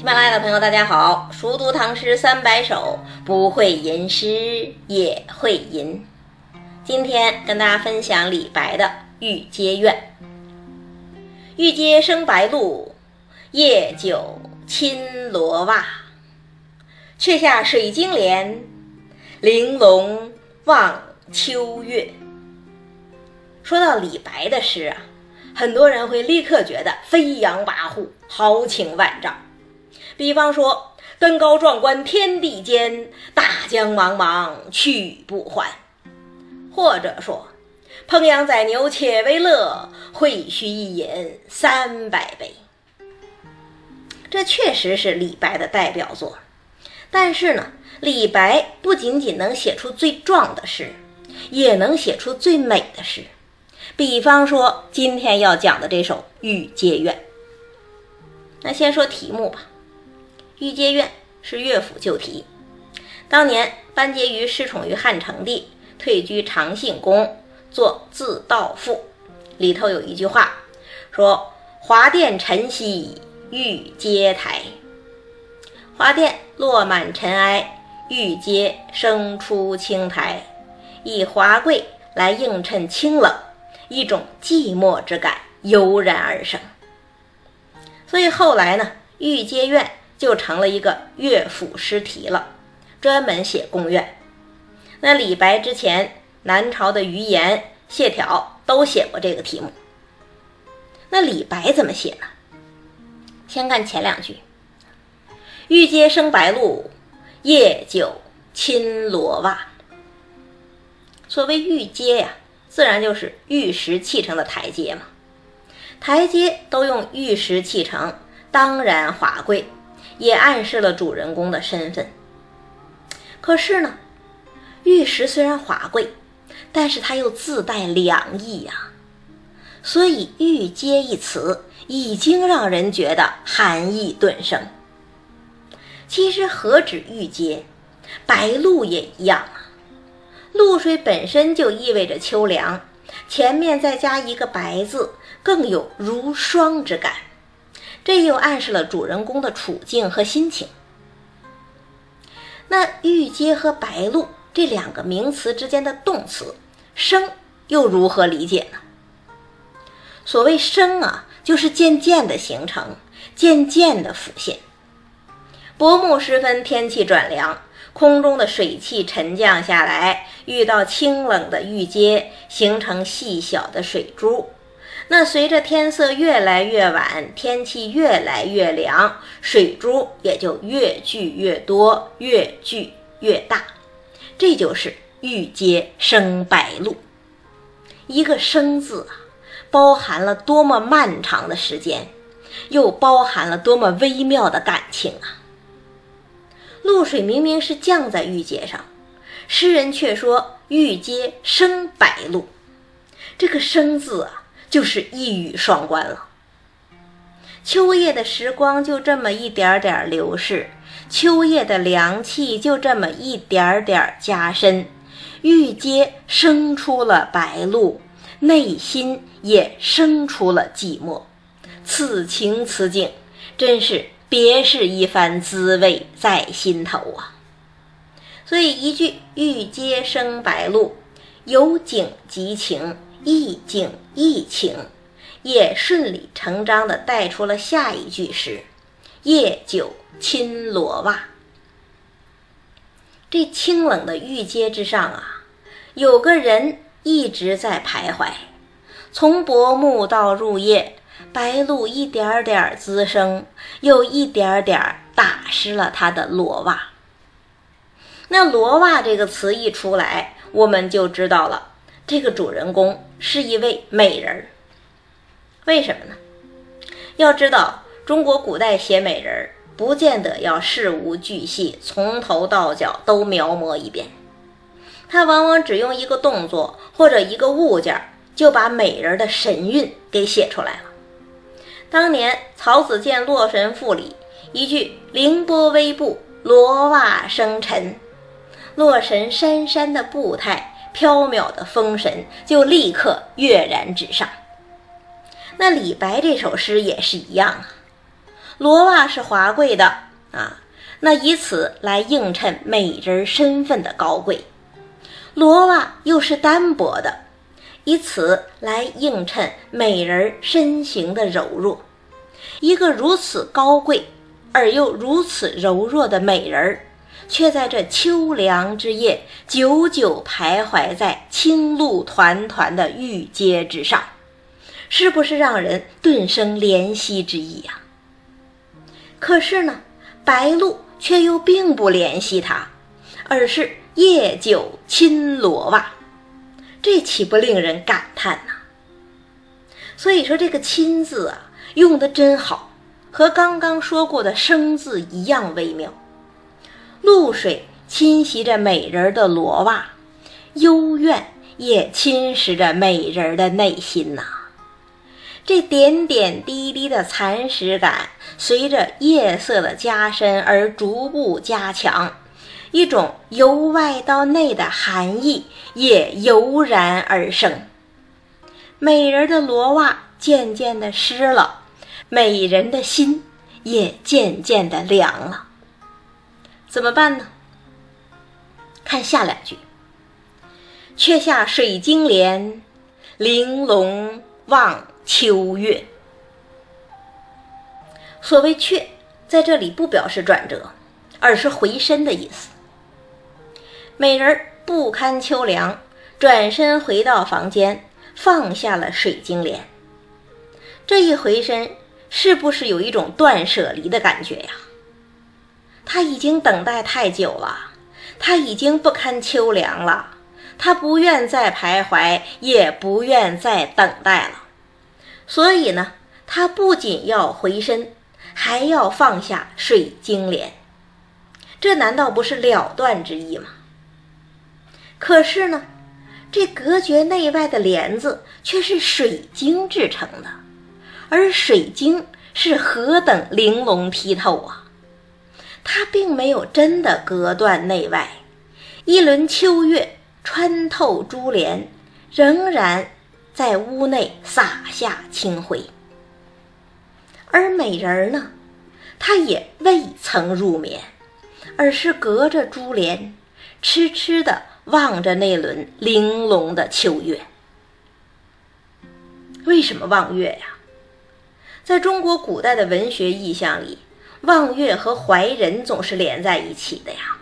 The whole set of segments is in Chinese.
喜马拉雅的朋友，大家好！熟读唐诗三百首，不会吟诗也会吟。今天跟大家分享李白的《玉阶怨》：玉阶生白露，夜久侵罗袜。却下水晶帘，玲珑望秋月。说到李白的诗啊，很多人会立刻觉得飞扬跋扈、豪情万丈。比方说，登高壮观天地间，大江茫茫去不还；或者说，烹羊宰牛且为乐，会须一饮三百杯。这确实是李白的代表作。但是呢，李白不仅仅能写出最壮的诗，也能写出最美的诗。比方说，今天要讲的这首《玉阶怨》。那先说题目吧。《玉阶怨》是乐府旧题。当年班婕妤失宠于汉成帝，退居长信宫做自道妇。里头有一句话说：“华殿晨曦玉阶台，华殿落满尘埃，玉阶生出青苔，以华贵来映衬清冷，一种寂寞之感油然而生。”所以后来呢，《玉阶怨》。就成了一个乐府诗题了，专门写宫怨。那李白之前南朝的余言、谢朓都写过这个题目。那李白怎么写呢？先看前两句：“玉阶生白露，夜久侵罗袜。”所谓玉阶呀，自然就是玉石砌成的台阶嘛。台阶都用玉石砌成，当然华贵。也暗示了主人公的身份。可是呢，玉石虽然华贵，但是它又自带凉意呀，所以“玉阶”一词已经让人觉得寒意顿生。其实何止玉阶，白露也一样啊。露水本身就意味着秋凉，前面再加一个“白”字，更有如霜之感。这又暗示了主人公的处境和心情。那玉阶和白露这两个名词之间的动词“生”又如何理解呢？所谓“生”啊，就是渐渐的形成，渐渐的浮现。薄暮时分，天气转凉，空中的水汽沉降下来，遇到清冷的玉阶，形成细小的水珠。那随着天色越来越晚，天气越来越凉，水珠也就越聚越多，越聚越大。这就是玉阶生白露。一个“生”字啊，包含了多么漫长的时间，又包含了多么微妙的感情啊！露水明明是降在玉阶上，诗人却说玉阶生白露。这个“生”字啊。就是一语双关了。秋夜的时光就这么一点点流逝，秋夜的凉气就这么一点点加深，玉阶生出了白露，内心也生出了寂寞。此情此景，真是别是一番滋味在心头啊！所以一句“玉阶生白露”，由景及情。意境意情，也顺理成章地带出了下一句诗：“夜久侵罗袜。”这清冷的玉阶之上啊，有个人一直在徘徊。从薄暮到入夜，白露一点点滋生，又一点点打湿了他的罗袜。那“罗袜”这个词一出来，我们就知道了。这个主人公是一位美人儿，为什么呢？要知道，中国古代写美人儿，不见得要事无巨细，从头到脚都描摹一遍。他往往只用一个动作或者一个物件，就把美人的神韵给写出来了。当年曹子建《洛神赋》里一句“凌波微步，罗袜生尘”，洛神姗姗的步态。飘渺的风神就立刻跃然纸上。那李白这首诗也是一样啊，“罗袜是华贵的啊，那以此来映衬美人身份的高贵；罗袜又是单薄的，以此来映衬美人身形的柔弱。一个如此高贵而又如此柔弱的美人儿，却在这秋凉之夜，久久徘徊在青露团团的玉阶之上，是不是让人顿生怜惜之意呀？可是呢，白露却又并不怜惜他，而是夜久侵罗袜，这岂不令人感叹呐？所以说，这个“亲”字啊，用的真好，和刚刚说过的“生”字一样微妙。露水侵袭着美人的罗袜，幽怨也侵蚀着美人的内心呐。这点点滴滴的蚕食感，随着夜色的加深而逐步加强，一种由外到内的寒意也油然而生。美人的罗袜渐渐的湿了，美人的心也渐渐的凉了。怎么办呢？看下两句：“却下水晶帘，玲珑望秋月。”所谓“却”在这里不表示转折，而是回身的意思。美人不堪秋凉，转身回到房间，放下了水晶帘。这一回身，是不是有一种断舍离的感觉呀？他已经等待太久了，他已经不堪秋凉了，他不愿再徘徊，也不愿再等待了。所以呢，他不仅要回身，还要放下水晶帘。这难道不是了断之意吗？可是呢，这隔绝内外的帘子却是水晶制成的，而水晶是何等玲珑剔透啊！它并没有真的隔断内外，一轮秋月穿透珠帘，仍然在屋内洒下清辉。而美人儿呢，她也未曾入眠，而是隔着珠帘，痴痴地望着那轮玲珑的秋月。为什么望月呀？在中国古代的文学意象里。望月和怀人总是连在一起的呀，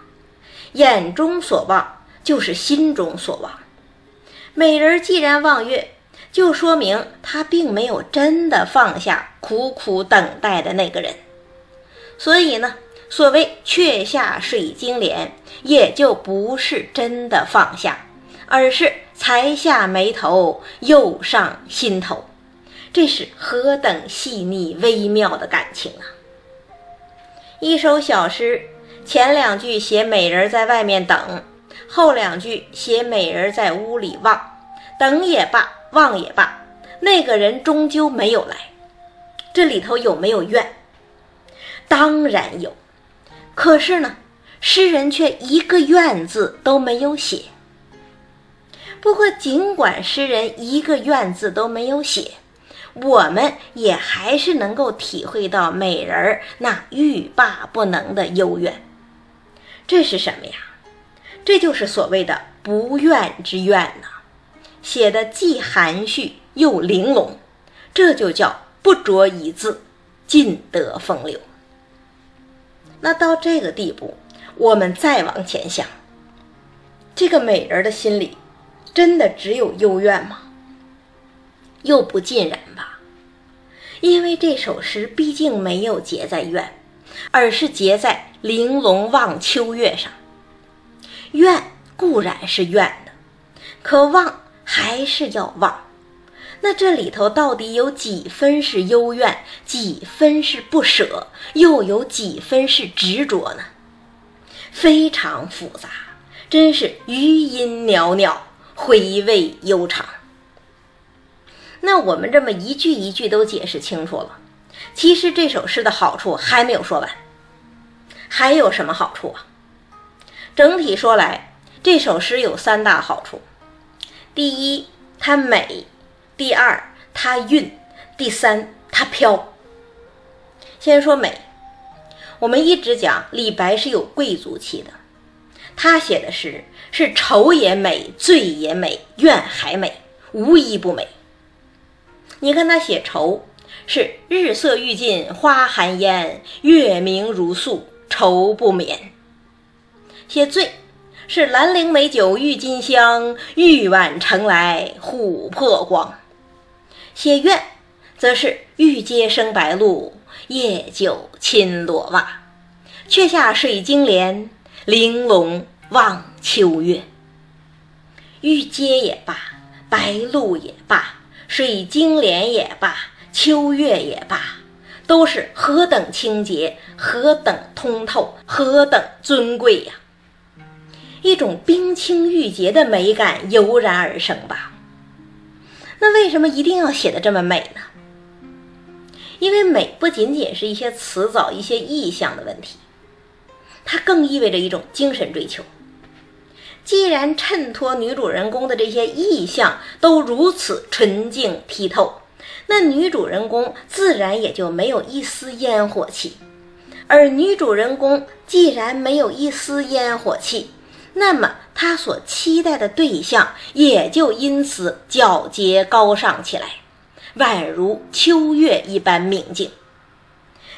眼中所望就是心中所望。美人既然望月，就说明她并没有真的放下苦苦等待的那个人。所以呢，所谓却下水晶帘，也就不是真的放下，而是才下眉头，又上心头。这是何等细腻微妙的感情啊！一首小诗，前两句写美人在外面等，后两句写美人在屋里望。等也罢，望也罢，那个人终究没有来。这里头有没有怨？当然有。可是呢，诗人却一个怨字都没有写。不过，尽管诗人一个怨字都没有写。我们也还是能够体会到美人儿那欲罢不能的幽怨，这是什么呀？这就是所谓的不怨之怨呐，写的既含蓄又玲珑，这就叫不着一字，尽得风流。那到这个地步，我们再往前想，这个美人的心里，真的只有幽怨吗？又不尽然吧，因为这首诗毕竟没有结在怨，而是结在玲珑望秋月上。怨固然是怨的，可望还是要望。那这里头到底有几分是幽怨，几分是不舍，又有几分是执着呢？非常复杂，真是余音袅袅，回味悠长。那我们这么一句一句都解释清楚了，其实这首诗的好处还没有说完，还有什么好处啊？整体说来，这首诗有三大好处：第一，它美；第二，它韵；第三，它飘。先说美，我们一直讲李白是有贵族气的，他写的诗是愁也美，醉也美，怨还美，无一不美。你看他写愁是日色欲尽花含烟，月明如诉愁不眠。写醉是兰陵美酒郁金香，玉碗盛来琥珀光。写怨则是玉阶生白露，夜久侵罗袜。却下水晶帘，玲珑望秋月。玉阶也罢，白露也罢。水晶帘也罢，秋月也罢，都是何等清洁，何等通透，何等尊贵呀！一种冰清玉洁的美感油然而生吧。那为什么一定要写的这么美呢？因为美不仅仅是一些词藻、一些意象的问题，它更意味着一种精神追求。既然衬托女主人公的这些意象都如此纯净剔透，那女主人公自然也就没有一丝烟火气。而女主人公既然没有一丝烟火气，那么她所期待的对象也就因此皎洁高尚起来，宛如秋月一般明净。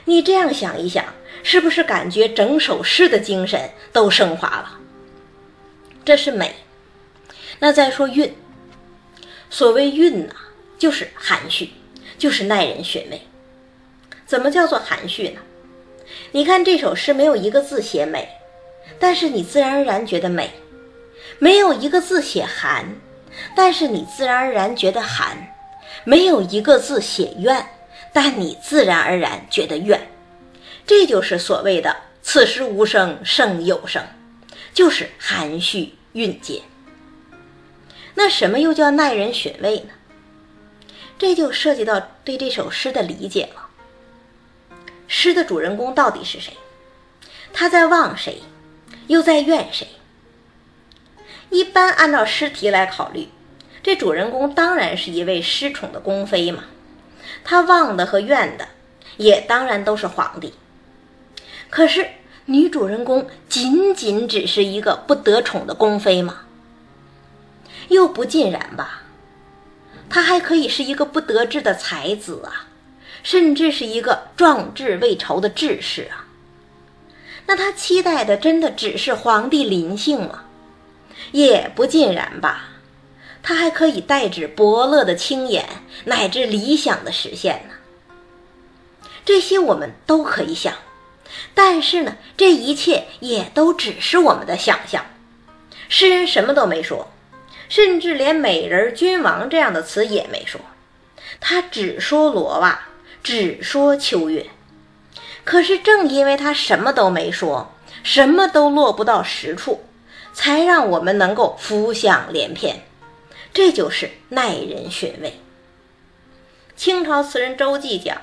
你这样想一想，是不是感觉整首诗的精神都升华了？这是美，那再说韵。所谓韵呐，就是含蓄，就是耐人寻味。怎么叫做含蓄呢？你看这首诗没有一个字写美，但是你自然而然觉得美；没有一个字写寒，但是你自然而然觉得寒；没有一个字写怨，但你自然而然觉得怨。这就是所谓的“此时无声胜有声”，就是含蓄。蕴藉，那什么又叫耐人寻味呢？这就涉及到对这首诗的理解了。诗的主人公到底是谁？他在望谁？又在怨谁？一般按照诗题来考虑，这主人公当然是一位失宠的宫妃嘛。他望的和怨的，也当然都是皇帝。可是。女主人公仅仅只是一个不得宠的宫妃吗？又不尽然吧，她还可以是一个不得志的才子啊，甚至是一个壮志未酬的志士啊。那她期待的真的只是皇帝临幸吗？也不尽然吧，她还可以代指伯乐的青眼，乃至理想的实现呢。这些我们都可以想。但是呢，这一切也都只是我们的想象。诗人什么都没说，甚至连“美人”“君王”这样的词也没说，他只说罗袜，只说秋月。可是正因为他什么都没说，什么都落不到实处，才让我们能够浮想联翩。这就是耐人寻味。清朝词人周济讲：“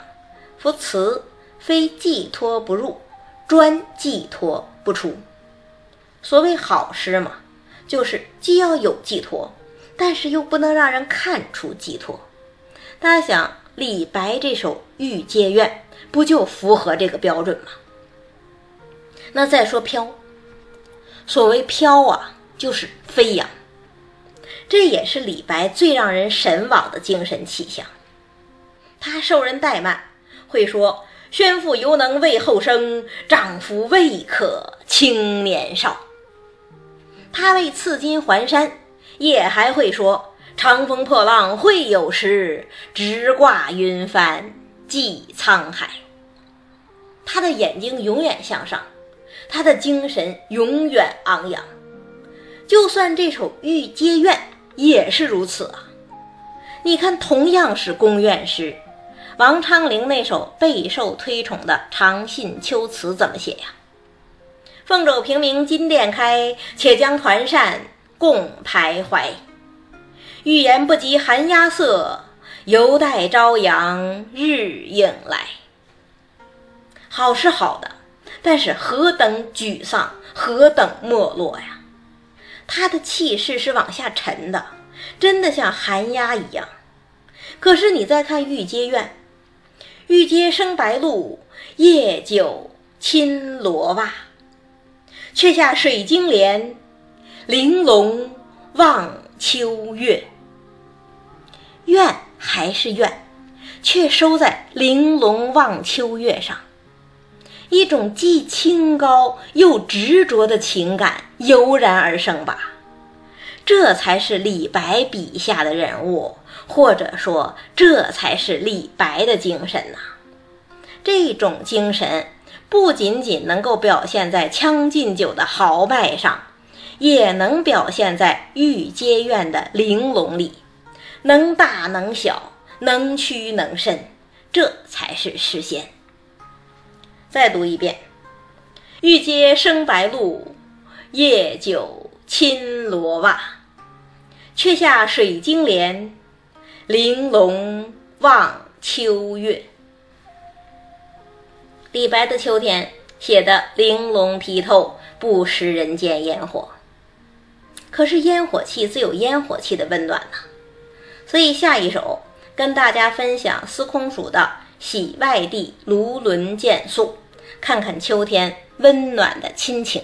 夫词非寄托不入。”专寄托不出，所谓好诗嘛，就是既要有寄托，但是又不能让人看出寄托。大家想，李白这首《玉阶怨》不就符合这个标准吗？那再说飘，所谓飘啊，就是飞扬，这也是李白最让人神往的精神气象。他受人怠慢，会说。宣父犹能为后生，丈夫未可轻年少。他为赐金还山，也还会说：“长风破浪会有时，直挂云帆济沧海。”他的眼睛永远向上，他的精神永远昂扬。就算这首《玉阶怨》也是如此啊！你看，同样是宫怨诗。王昌龄那首备受推崇的《长信秋词》怎么写呀？凤肘平明金殿开，且将团扇共徘徊。欲言不及寒鸦色，犹待朝阳日影来。好是好的，但是何等沮丧，何等没落呀！他的气势是往下沉的，真的像寒鸦一样。可是你再看《玉阶怨》。玉阶生白露，夜久侵罗袜。却下水晶帘，玲珑望秋月。怨还是怨，却收在玲珑望秋月上。一种既清高又执着的情感油然而生吧。这才是李白笔下的人物，或者说，这才是李白的精神呐。这种精神不仅仅能够表现在《将进酒》的豪迈上，也能表现在玉阶院的玲珑里，能大能小，能屈能伸，这才是诗仙。再读一遍：“玉阶生白露，夜久侵罗袜。却下水晶帘，玲珑望秋月。”李白的秋天写的玲珑剔透，不食人间烟火。可是烟火气自有烟火气的温暖呐，所以下一首跟大家分享司空曙的。喜外地卢纶见宿，看看秋天温暖的亲情。